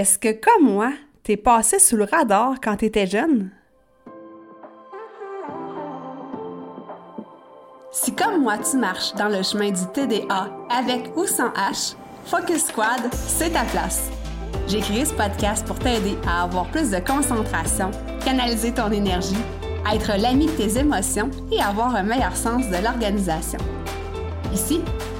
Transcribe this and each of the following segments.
Est-ce que, comme moi, t'es passé sous le radar quand t'étais jeune? Si comme moi tu marches dans le chemin du TDA avec ou sans H, Focus Squad, c'est ta place. J'ai créé ce podcast pour t'aider à avoir plus de concentration, canaliser ton énergie, être l'ami de tes émotions et avoir un meilleur sens de l'organisation. Ici,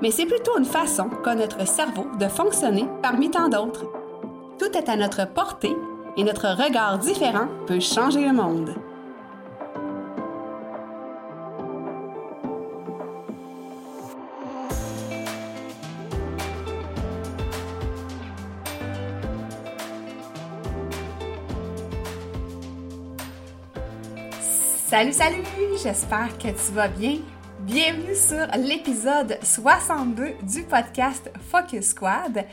mais c'est plutôt une façon qu'a notre cerveau de fonctionner parmi tant d'autres. Tout est à notre portée et notre regard différent peut changer le monde. Salut, salut! J'espère que tu vas bien. Bienvenue sur l'épisode 62 du podcast Focus Squad.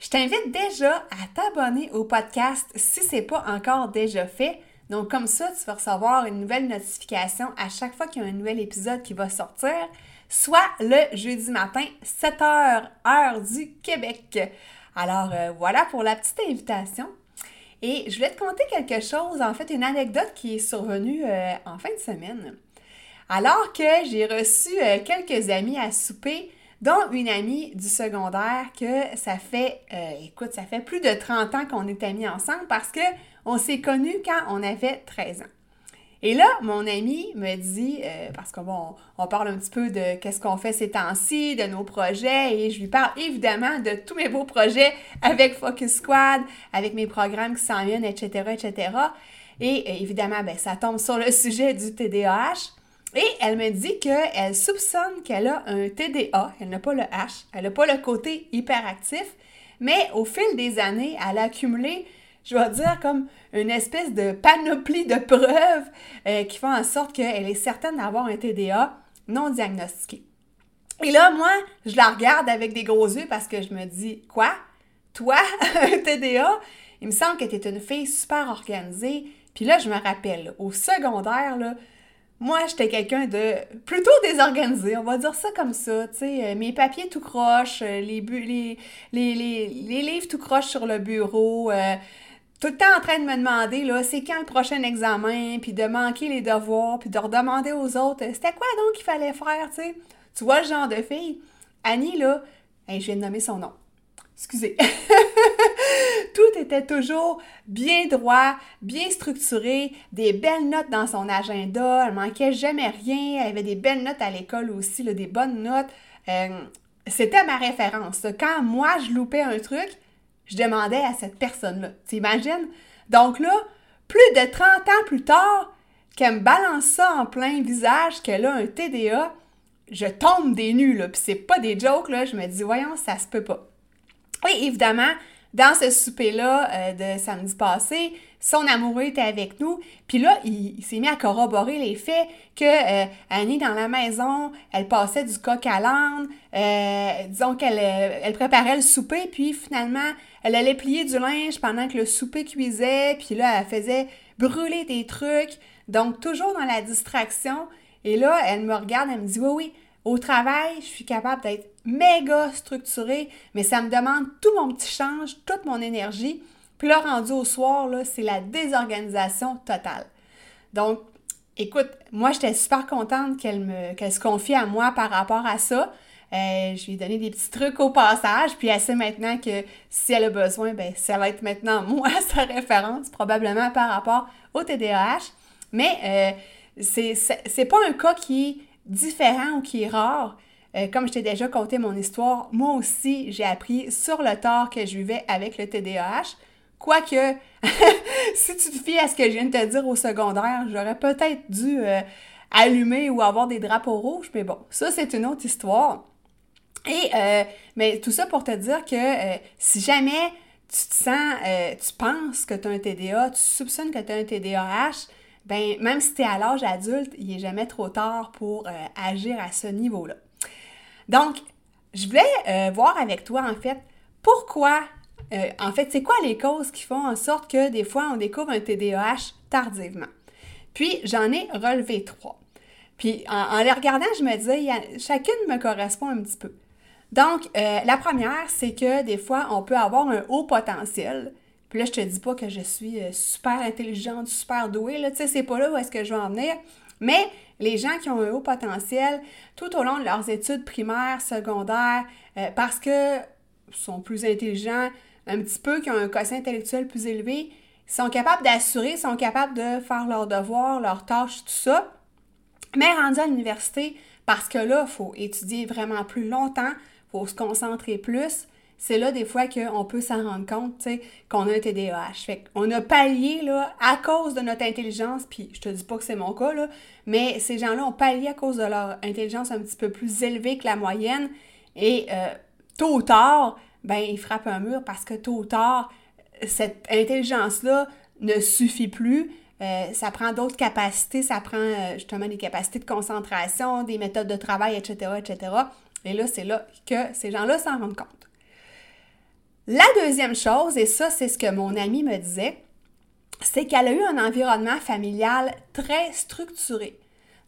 Je t'invite déjà à t'abonner au podcast si c'est pas encore déjà fait. Donc comme ça, tu vas recevoir une nouvelle notification à chaque fois qu'il y a un nouvel épisode qui va sortir, soit le jeudi matin, 7h, heure du Québec. Alors euh, voilà pour la petite invitation. Et je voulais te conter quelque chose, en fait, une anecdote qui est survenue euh, en fin de semaine. Alors que j'ai reçu euh, quelques amis à souper, dont une amie du secondaire que ça fait, euh, écoute, ça fait plus de 30 ans qu'on est amis ensemble parce que on s'est connus quand on avait 13 ans. Et là, mon ami me dit, euh, parce qu'on on parle un petit peu de qu'est-ce qu'on fait ces temps-ci, de nos projets, et je lui parle évidemment de tous mes beaux projets avec Focus Squad, avec mes programmes qui s'en viennent, etc., etc. Et évidemment, ben, ça tombe sur le sujet du TDAH. Et elle me dit qu'elle soupçonne qu'elle a un TDA, elle n'a pas le H, elle n'a pas le côté hyperactif, mais au fil des années, elle a accumulé, je vais dire, comme une espèce de panoplie de preuves euh, qui font en sorte qu'elle est certaine d'avoir un TDA non diagnostiqué. Et là, moi, je la regarde avec des gros yeux parce que je me dis, quoi? Toi, un TDA? Il me semble que tu es une fille super organisée. Puis là, je me rappelle, au secondaire, là, moi, j'étais quelqu'un de plutôt désorganisé, on va dire ça comme ça. Tu sais, euh, mes papiers tout croche, euh, les, les, les, les, livres tout croche sur le bureau, euh, tout le temps en train de me demander, là, c'est quand le prochain examen, puis de manquer les devoirs, puis de redemander aux autres, c'était quoi donc qu'il fallait faire, tu sais. Tu vois le genre de fille. Annie, là, je viens de nommer son nom. Excusez. Tout était toujours bien droit, bien structuré, des belles notes dans son agenda, elle manquait jamais rien, elle avait des belles notes à l'école aussi, des bonnes notes. Euh, c'était ma référence. Quand moi, je loupais un truc, je demandais à cette personne-là. T'imagines? Donc là, plus de 30 ans plus tard, qu'elle me balance ça en plein visage, qu'elle a un TDA, je tombe des nues, là. Puis c'est pas des jokes, là. Je me dis, voyons, ça se peut pas. Oui, évidemment, dans ce souper-là euh, de samedi passé, son amoureux était avec nous. Puis là, il, s'est mis à corroborer les faits que euh, Annie, dans la maison, elle passait du coq à l'âne. Euh, disons qu'elle elle préparait le souper, puis finalement, elle allait plier du linge pendant que le souper cuisait. Puis là, elle faisait brûler des trucs. Donc, toujours dans la distraction. Et là, elle me regarde, elle me dit, oui, oui, au travail, je suis capable d'être méga structurée, mais ça me demande tout mon petit change, toute mon énergie. Puis là, rendu au soir, c'est la désorganisation totale. Donc, écoute, moi, j'étais super contente qu'elle me qu'elle se confie à moi par rapport à ça. Euh, je lui ai donné des petits trucs au passage, puis elle sait maintenant que si elle a besoin, ben ça va être maintenant moi sa référence, probablement par rapport au TDAH. Mais euh, c'est pas un cas qui différent ou qui est rare. Euh, comme je t'ai déjà conté mon histoire, moi aussi, j'ai appris sur le tort que je vivais avec le TDAH. Quoique, si tu te fies à ce que je viens de te dire au secondaire, j'aurais peut-être dû euh, allumer ou avoir des drapeaux rouges, mais bon, ça, c'est une autre histoire. Et, euh, mais tout ça pour te dire que si jamais tu te sens, tu penses que tu as un TDA, tu soupçonnes que tu as un TDAH, ben même si tu es à l'âge adulte, il n'est jamais trop tard pour agir à ce niveau-là. Donc, je voulais euh, voir avec toi, en fait, pourquoi, en fait, c'est quoi les causes qui font en sorte que des fois, on découvre un TDAH tardivement? Puis, j'en ai relevé trois. Puis, en, les regardant, je me disais, chacune me correspond un petit peu. Donc, euh, la première, c'est que des fois, on peut avoir un haut potentiel. Puis là, je te dis pas que je suis euh, super intelligente, super douée, là, tu sais, c'est pas là où est-ce que je veux en venir. Mais les gens qui ont un haut potentiel, tout au long de leurs études primaires, secondaires, euh, parce que sont plus intelligents, un petit peu, qui ont un quotient intellectuel plus élevé, sont capables d'assurer, sont capables de faire leurs devoirs, leurs tâches, tout ça. Mais rendus à l'université, parce que là, il faut étudier vraiment plus longtemps, faut se concentrer plus, c'est là des fois qu'on peut s'en rendre compte, qu'on a un TDAH. Fait qu'on a pallié, là, à cause de notre intelligence, puis je te dis pas que c'est mon cas, là, mais ces gens-là ont pallié à cause de leur intelligence un petit peu plus élevée que la moyenne, et euh, tôt ou tard, ben, ils frappent un mur parce que tôt ou tard, cette intelligence-là ne suffit plus. Euh, ça prend d'autres capacités, ça prend euh, justement des capacités de concentration, des méthodes de travail, etc., etc. Et là, c'est là que ces gens-là s'en rendent compte. La deuxième chose, et ça, c'est ce que mon amie me disait, c'est qu'elle a eu un environnement familial très structuré.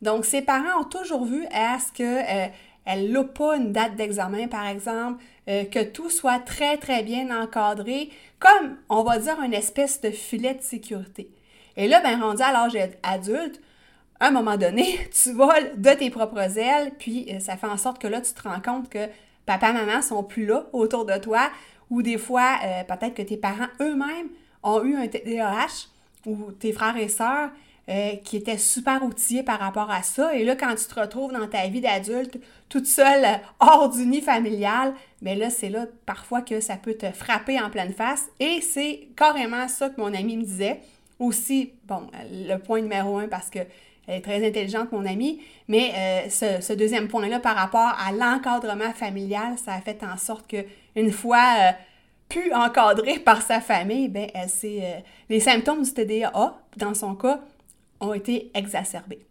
Donc, ses parents ont toujours vu à ce qu'elle euh, n'a pas une date d'examen, par exemple, euh, que tout soit très, très bien encadré, comme, on va dire, une espèce de filet de sécurité. Et là, ben, rendu à l'âge adulte, à un moment donné, tu voles de tes propres ailes, puis euh, ça fait en sorte que là, tu te rends compte que papa, maman sont plus là autour de toi, ou des fois, euh, peut-être que tes parents eux-mêmes ont eu un TDAH, ou tes frères et sœurs euh, qui étaient super outillés par rapport à ça. Et là, quand tu te retrouves dans ta vie d'adulte, toute seule, hors du nid familial, mais ben là, c'est là parfois que ça peut te frapper en pleine face. Et c'est carrément ça que mon ami me disait. Aussi, bon, le point numéro un, parce que elle est très intelligente, mon amie. Mais euh, ce, deuxième point-là, par rapport à l'encadrement familial, ça a fait en sorte que une fois euh, plus encadrée par sa famille, ben, elle euh, les symptômes du TDAH, dans son cas, ont été exacerbés.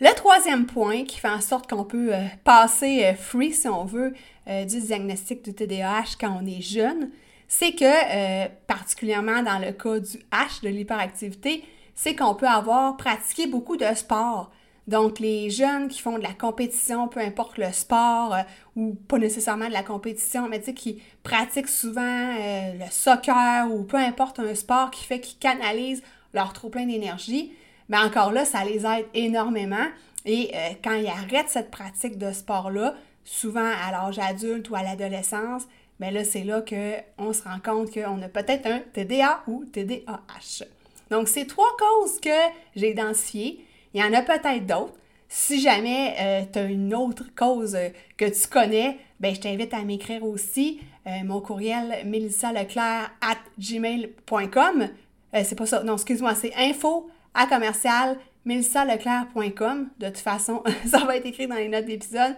Le troisième point qui fait en sorte qu'on peut passer free, si on veut, du diagnostic du TDAH quand on est jeune, c'est que, particulièrement dans le cas du H, de l'hyperactivité, c'est qu'on peut avoir pratiqué beaucoup de sport. Donc, les jeunes qui font de la compétition, peu importe le sport, euh, ou pas nécessairement de la compétition, mais tu sais, qui pratiquent souvent euh, le soccer ou peu importe un sport qui fait qu'ils canalisent leur trop plein d'énergie, mais ben, encore là, ça les aide énormément. Et euh, quand ils arrêtent cette pratique de sport-là, souvent à l'âge adulte ou à l'adolescence, bien là, c'est là qu'on se rend compte qu'on a peut-être un TDA ou TDAH. Donc, c'est trois causes que j'ai identifiées. Il y en a peut-être d'autres. Si jamais euh, tu as une autre cause que tu connais, ben, je t'invite à m'écrire aussi. Euh, mon courriel melissaleclerc at gmail.com. Euh, c'est pas ça, non, excuse-moi, c'est info à commercial De toute façon, ça va être écrit dans les notes d'épisode.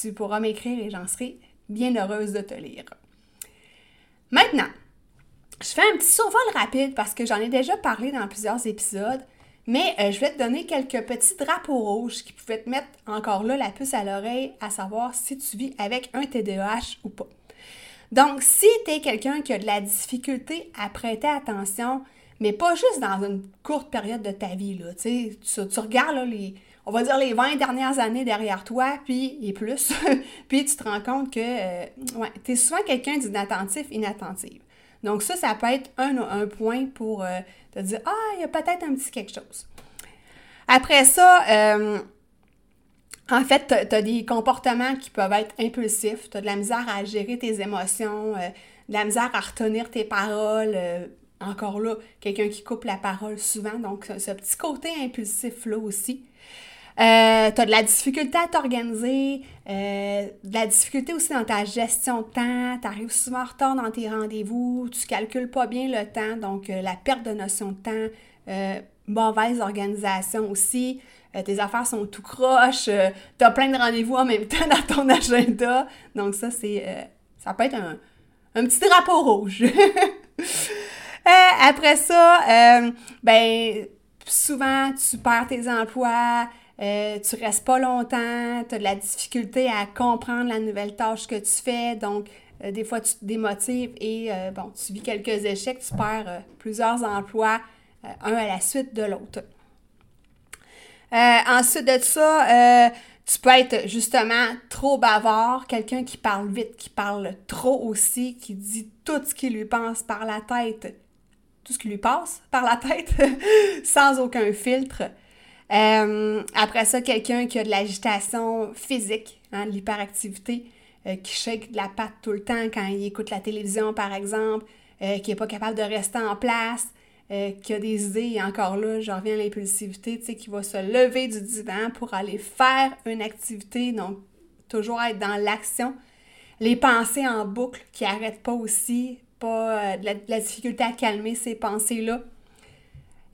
Tu pourras m'écrire et j'en serai bien heureuse de te lire. Maintenant, je fais un petit survol rapide parce que j'en ai déjà parlé dans plusieurs épisodes, mais euh, je vais te donner quelques petits drapeaux rouges qui pouvaient te mettre encore là la puce à l'oreille à savoir si tu vis avec un TDAH ou pas. Donc, si tu es quelqu'un qui a de la difficulté à prêter attention, mais pas juste dans une courte période de ta vie, là, tu, tu regardes les, on va dire les 20 dernières années derrière toi, puis et plus, puis tu te rends compte que euh, tu es souvent quelqu'un d'inattentif, inattentive. Donc ça, ça peut être un, point pour euh, te dire, ah, il y a peut-être un petit quelque chose. Après ça, euh, en fait, tu as, des comportements qui peuvent être impulsifs, tu as de la misère à gérer tes émotions, euh, de la misère à retenir tes paroles. encore là, quelqu'un qui coupe la parole souvent, donc ce petit côté impulsif-là aussi. Euh, tu as de la difficulté à t'organiser, euh, de la difficulté aussi dans ta gestion de temps, tu arrives souvent en retard dans tes rendez-vous, tu calcules pas bien le temps, donc euh, la perte de notion de temps, mauvaise organisation aussi, tes affaires sont tout croches, tu as plein de rendez-vous en même temps dans ton agenda, donc ça, c'est ça peut être un petit drapeau rouge. Euh, après ça, euh, ben, souvent, tu perds tes emplois, euh, tu restes pas longtemps, tu as de la difficulté à comprendre la nouvelle tâche que tu fais, donc des fois tu te démotives et bon, tu vis quelques échecs, tu perds plusieurs emplois, un à la suite de l'autre. ensuite de ça, tu peux être justement trop bavard, quelqu'un qui parle vite, qui parle trop aussi, qui dit tout ce qui lui pense par la tête, tout ce qui lui passe par la tête, sans aucun filtre. Euh, après ça, quelqu'un qui a de l'agitation physique, hein, de l'hyperactivité, euh, qui shake de la patte tout le temps quand il écoute la télévision, par exemple, euh, qui n'est pas capable de rester en place, euh, qui a des idées, encore là, je reviens à l'impulsivité, tu sais, qui va se lever du divan pour aller faire une activité, donc toujours être dans l'action. Les pensées en boucle qui n'arrêtent pas aussi, pas euh, de, la, difficulté à calmer ces pensées-là.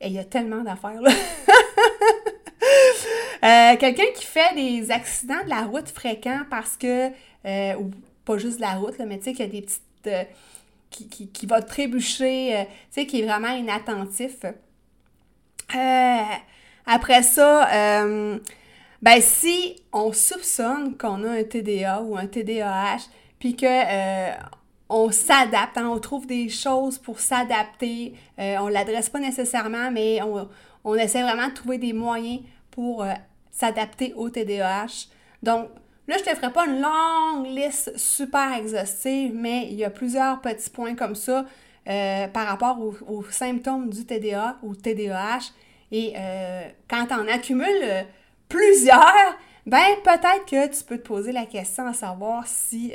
Et il y a tellement d'affaires là. Euh, quelqu'un qui fait des accidents de la route fréquents parce que, ou pas juste de la route, mais tu sais, qu'il y a des petites qui, va trébucher, euh, tu sais, qui est vraiment inattentif. Euh, après ça, euh, ben si on soupçonne qu'on a un TDA ou un TDAH, puis que on s'adapte, hein, on trouve des choses pour s'adapter, on ne l'adresse pas nécessairement, mais on, on, essaie vraiment de trouver des moyens pour s'adapter au TDAH. Donc, Là, je ne te ferai pas une longue liste super exhaustive, mais il y a plusieurs petits points comme ça euh, par rapport aux, symptômes du TDA ou TDAH. Et euh, quand tu en accumules euh, plusieurs, ben peut-être que tu peux te poser la question à savoir si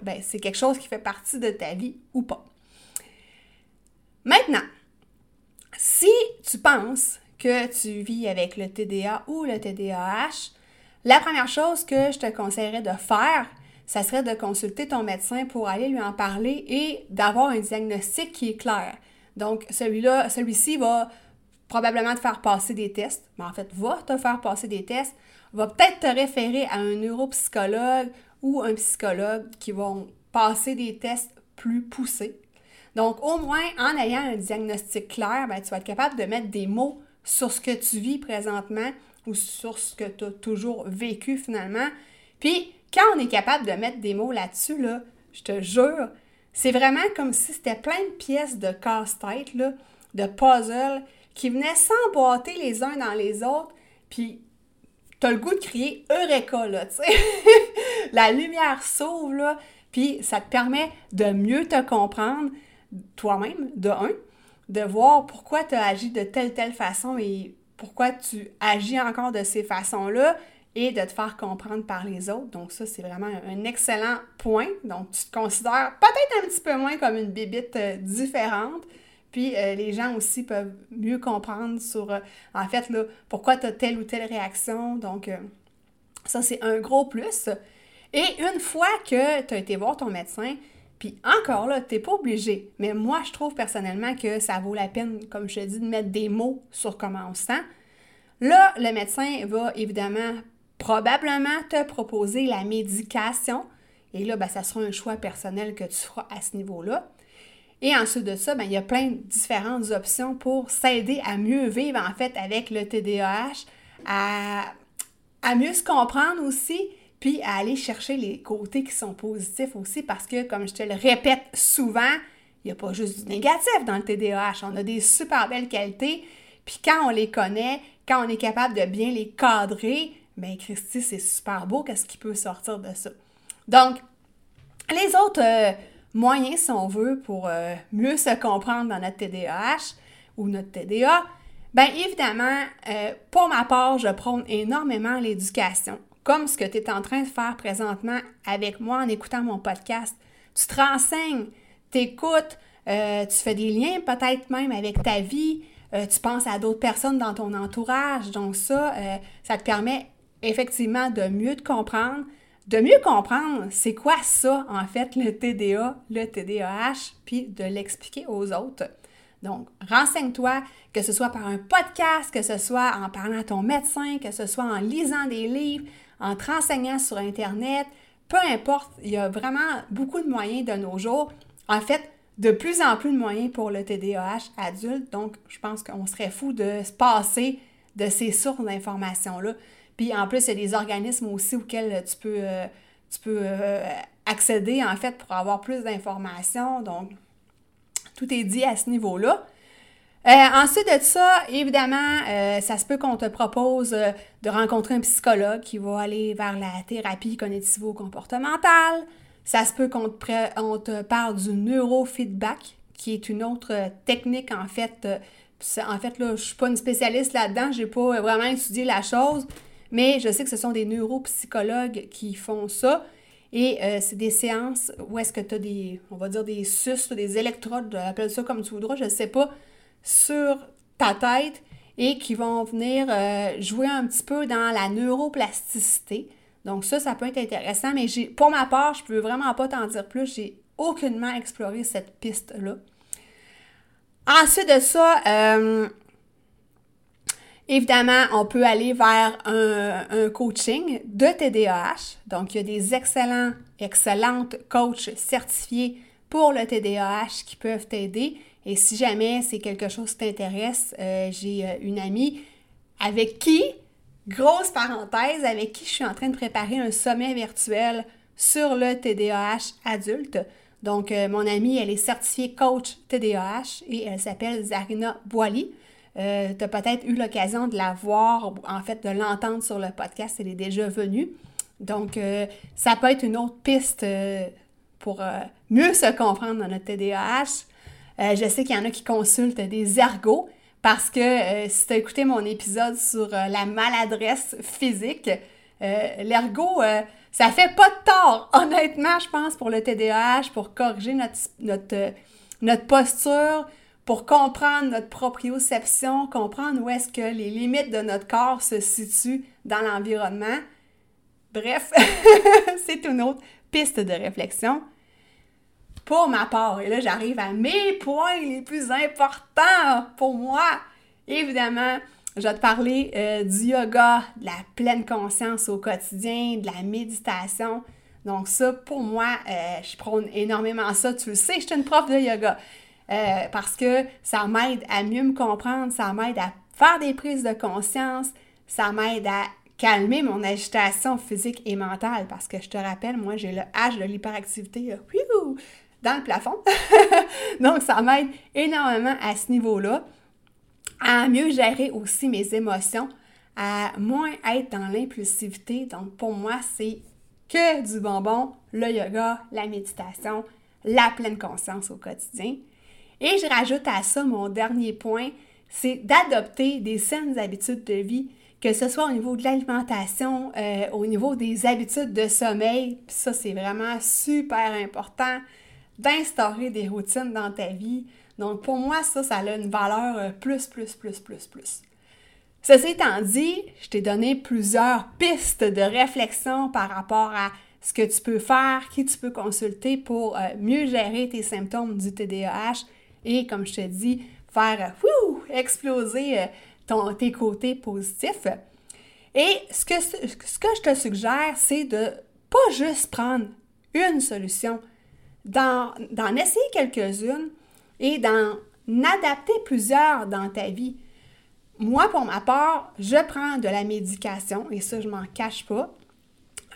ben, c'est quelque chose qui fait partie de ta vie ou pas. Maintenant, si tu penses que tu vis avec le TDA ou le TDAH, la première chose que je te conseillerais de faire, ça serait de consulter ton médecin pour aller lui en parler et d'avoir un diagnostic qui est clair. Donc, celui-là, celui-ci va probablement te faire passer des tests, mais en fait, va te faire passer des tests, va peut-être te référer à un neuropsychologue ou un psychologue qui vont passer des tests plus poussés. Donc, au moins, en ayant un diagnostic clair, ben, tu vas être capable de mettre des mots sur ce que tu vis présentement ou sur ce que tu as toujours vécu finalement. Puis, quand on est capable de mettre des mots là-dessus, là, je te jure, c'est vraiment comme si c'était plein de pièces de casse-tête, de puzzle, qui venaient s'emboîter les uns dans les autres, puis t'as le goût de crier Eureka, tu sais. La lumière s'ouvre, là, puis ça te permet de mieux te comprendre toi-même, de un, de voir pourquoi tu as agi de telle, telle façon et pourquoi tu agis encore de ces façons-là et de te faire comprendre par les autres. Donc ça, c'est vraiment un excellent point. Donc tu te considères peut-être un petit peu moins comme une bébite euh, différente. Puis euh, les gens aussi peuvent mieux comprendre sur, euh, en fait, là, pourquoi tu as telle ou telle réaction. Donc ça, c'est un gros plus. Et une fois que tu as été voir ton médecin, puis encore là, tu n'es pas obligé. Mais moi, je trouve personnellement que ça vaut la peine, comme je te dis, de mettre des mots sur comment on se sent. Là, le médecin va évidemment probablement te proposer la médication. Et là, ben, ça sera un choix personnel que tu feras à ce niveau-là. Et ensuite de ça, ben, il y a plein de différentes options pour s'aider à mieux vivre en fait avec le TDAH, à, à mieux se comprendre aussi, puis à aller chercher les côtés qui sont positifs aussi, parce que, comme je te le répète souvent, il n'y a pas juste du négatif dans le TDAH. On a des super belles qualités, puis quand on les connaît, quand on est capable de bien les cadrer, bien, Christy, c'est super beau, qu'est-ce qui peut sortir de ça. Donc, les autres euh, moyens, si on veut, pour euh, mieux se comprendre dans notre TDAH ou notre TDA, bien évidemment, euh, pour ma part, je prône énormément l'éducation comme ce que tu es en train de faire présentement avec moi en écoutant mon podcast. Tu te renseignes, tu écoutes, euh, tu fais des liens peut-être même avec ta vie, euh, tu penses à d'autres personnes dans ton entourage. Donc ça, euh, ça te permet effectivement de mieux te comprendre, de mieux comprendre c'est quoi ça en fait le TDA, le TDAH, puis de l'expliquer aux autres. Donc, renseigne-toi, que ce soit par un podcast, que ce soit en parlant à ton médecin, que ce soit en lisant des livres, en te renseignant sur Internet, peu importe, il y a vraiment beaucoup de moyens de nos jours en fait, de plus en plus de moyens pour le TDAH adulte. Donc, je pense qu'on serait fou de se passer de ces sources d'informations-là. Puis en plus, il y a des organismes aussi auxquels tu peux, euh, tu peux euh, accéder, en fait, pour avoir plus d'informations. Donc, tout est dit à ce niveau-là. Euh, ensuite de ça, évidemment, ça se peut qu'on te propose de rencontrer un psychologue qui va aller vers la thérapie cognitivo-comportementale. Ça se peut qu'on te, te parle du neurofeedback, qui est une autre technique, en fait. En fait, là, je suis pas une spécialiste là-dedans, je n'ai pas vraiment étudié la chose, mais je sais que ce sont des neuropsychologues qui font ça. Et euh, c'est des séances où est-ce que tu as des, on va dire, des sus, des électrodes, appelle ça comme tu voudras, je ne sais pas, sur ta tête et qui vont venir euh, jouer un petit peu dans la neuroplasticité. Donc ça, ça peut être intéressant, mais j'ai, pour ma part, je ne peux vraiment pas t'en dire plus. J'ai aucunement exploré cette piste-là. Ensuite de ça, euh, Évidemment, on peut aller vers un, coaching de TDAH. Donc, il y a des excellents, excellentes coachs certifiés pour le TDAH qui peuvent t'aider. Et si jamais c'est quelque chose qui t'intéresse, euh, j'ai euh, une amie avec qui, grosse parenthèse, avec qui je suis en train de préparer un sommet virtuel sur le TDAH adulte. Donc, euh, mon amie, elle est certifiée coach TDAH et elle s'appelle Zarina Boily. Tu as peut-être eu l'occasion de la voir, en fait, de l'entendre sur le podcast, elle est déjà venue. Donc, ça peut être une autre piste pour mieux se comprendre dans notre TDAH. Je sais qu'il y en a qui consultent des ergots parce que si tu as écouté mon épisode sur la maladresse physique, l'ergot, ça fait pas de tort, honnêtement, je pense, pour le TDAH, pour corriger notre, notre, notre posture, pour comprendre notre proprioception, comprendre où est-ce que les limites de notre corps se situent dans l'environnement. Bref, c'est une autre piste de réflexion. Pour ma part, et là j'arrive à mes points les plus importants pour moi. Évidemment, je vais te parler euh, du yoga, de la pleine conscience au quotidien, de la méditation. Donc ça, pour moi, euh, je prône énormément ça. Tu le sais, je suis une prof de yoga. Euh, parce que ça m'aide à mieux me comprendre, ça m'aide à faire des prises de conscience, ça m'aide à calmer mon agitation physique et mentale parce que je te rappelle, moi j'ai le H de l'hyperactivité le plafond. Donc ça m'aide énormément à ce niveau-là, à mieux gérer aussi mes émotions, à moins être dans l'impulsivité. Donc pour moi, c'est que du bonbon, le yoga, la méditation, la pleine conscience au quotidien. Et je rajoute à ça mon dernier point, c'est d'adopter des saines habitudes de vie, que ce soit au niveau de l'alimentation, euh, au niveau des habitudes de sommeil. Puis ça, c'est vraiment super important d'instaurer des routines dans ta vie. Donc pour moi, ça, ça a une valeur euh, plus, plus, plus, plus, plus. Ceci étant dit, je t'ai donné plusieurs pistes de réflexion par rapport à ce que tu peux faire, qui tu peux consulter pour euh, mieux gérer tes symptômes du TDAH et, comme je te dis, faire exploser euh, ton, tes côtés positifs. Et ce que, ce que je te suggère, c'est de pas juste prendre une solution, d'en essayer quelques-unes et d'en adapter plusieurs dans ta vie. Moi, pour ma part, je prends de la médication et ça, je m'en cache pas.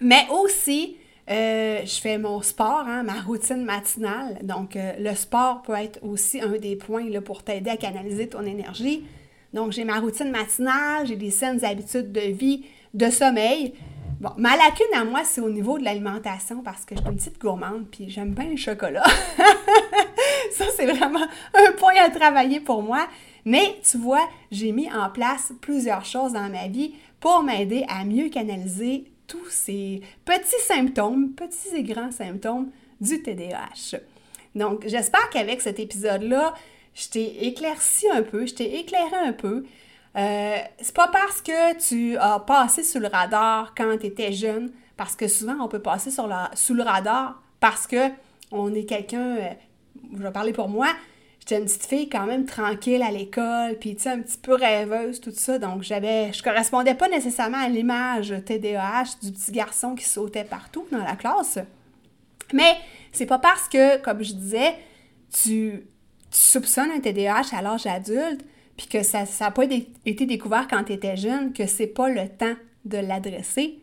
Mais aussi, euh, je fais mon sport, hein, ma routine matinale. Donc, euh, le sport peut être aussi un des points là, pour t'aider à canaliser ton énergie. Donc, j'ai ma routine matinale, j'ai des saines habitudes de vie, de sommeil. Bon, ma lacune à moi, c'est au niveau de l'alimentation parce que je suis une petite gourmande puis j'aime bien le chocolat. Ça, c'est vraiment un point à travailler pour moi. Mais tu vois, j'ai mis en place plusieurs choses dans ma vie pour m'aider à mieux canaliser tous ces petits symptômes, petits et grands symptômes du TDAH. Donc, j'espère qu'avec cet épisode-là, je t'ai éclairci un peu, je t'ai éclairé un peu. Euh, c'est pas parce que tu as passé sous le radar quand tu étais jeune, parce que souvent on peut passer sous le radar parce que on est quelqu'un, euh, je vais parler pour moi, j'étais une petite fille quand même tranquille à l'école, puis tu sais, un petit peu rêveuse, tout ça. Donc, j'avais, je correspondais pas nécessairement à l'image TDAH du petit garçon qui sautait partout dans la classe. Mais c'est pas parce que, comme je disais, tu, soupçonnes un TDAH à l'âge adulte, puis que ça n'a pas été découvert quand tu étais jeune, que c'est pas le temps de l'adresser.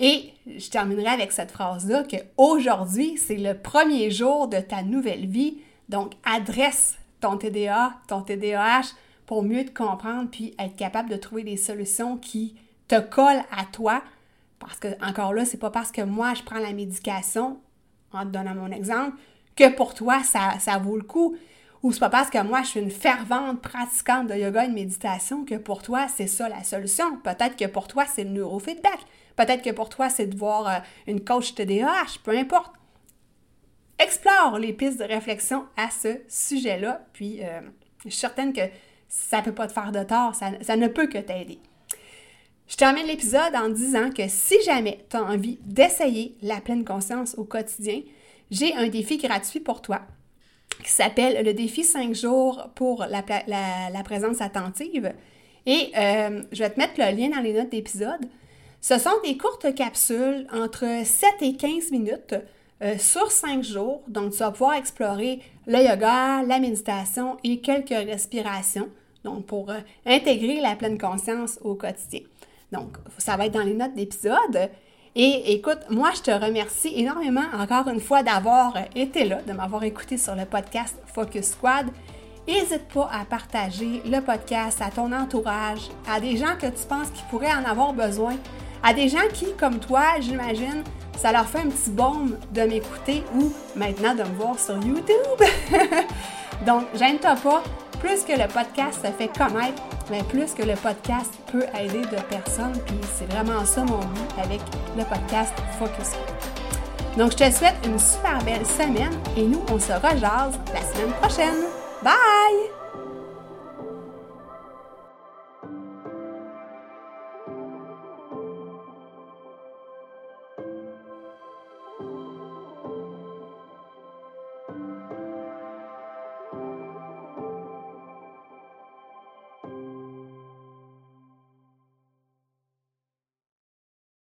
Et je terminerai avec cette phrase-là que aujourd'hui, c'est le premier jour de ta nouvelle vie. Donc, adresse ton TDA, ton TDAH pour mieux te comprendre puis être capable de trouver des solutions qui te collent à toi. Parce que, encore là, c'est pas parce que moi, je prends la médication, en te donnant mon exemple, que pour toi, ça, ça vaut le coup. Ou c'est pas parce que moi, je suis une fervente pratiquante de yoga et de méditation que pour toi, c'est ça la solution. Peut-être que pour toi, c'est le neurofeedback. Peut-être que pour toi, c'est de voir euh, une coach TDAH, peu importe. Explore les pistes de réflexion à ce sujet-là, puis euh, je suis certaine que ça ne peut pas te faire de tort, ça, ça ne peut que t'aider. Je termine l'épisode en disant que si jamais tu as envie d'essayer la pleine conscience au quotidien, j'ai un défi gratuit pour toi qui s'appelle le défi 5 jours pour la, présence attentive. Et euh, je vais te mettre le lien dans les notes d'épisode. Ce sont des courtes capsules entre 7 et 15 minutes euh, sur 5 jours. Donc, tu vas pouvoir explorer le yoga, la méditation et quelques respirations. Donc, pour euh, intégrer la pleine conscience au quotidien. Donc, ça va être dans les notes d'épisode. Et écoute, moi, je te remercie énormément encore une fois d'avoir été là, de m'avoir écouté sur le podcast Focus Squad. N'hésite pas à partager le podcast à ton entourage, à des gens que tu penses qui pourraient en avoir besoin, à des gens qui, comme toi, j'imagine, ça leur fait un petit baume de m'écouter ou maintenant de me voir sur YouTube. Donc, gêne-toi pas, plus que le podcast se fait connaître, mais plus que le podcast peut aider de personnes. Puis c'est vraiment ça mon but avec le podcast Focus. Donc je te souhaite une super belle semaine et nous on se rejase la semaine prochaine. Bye!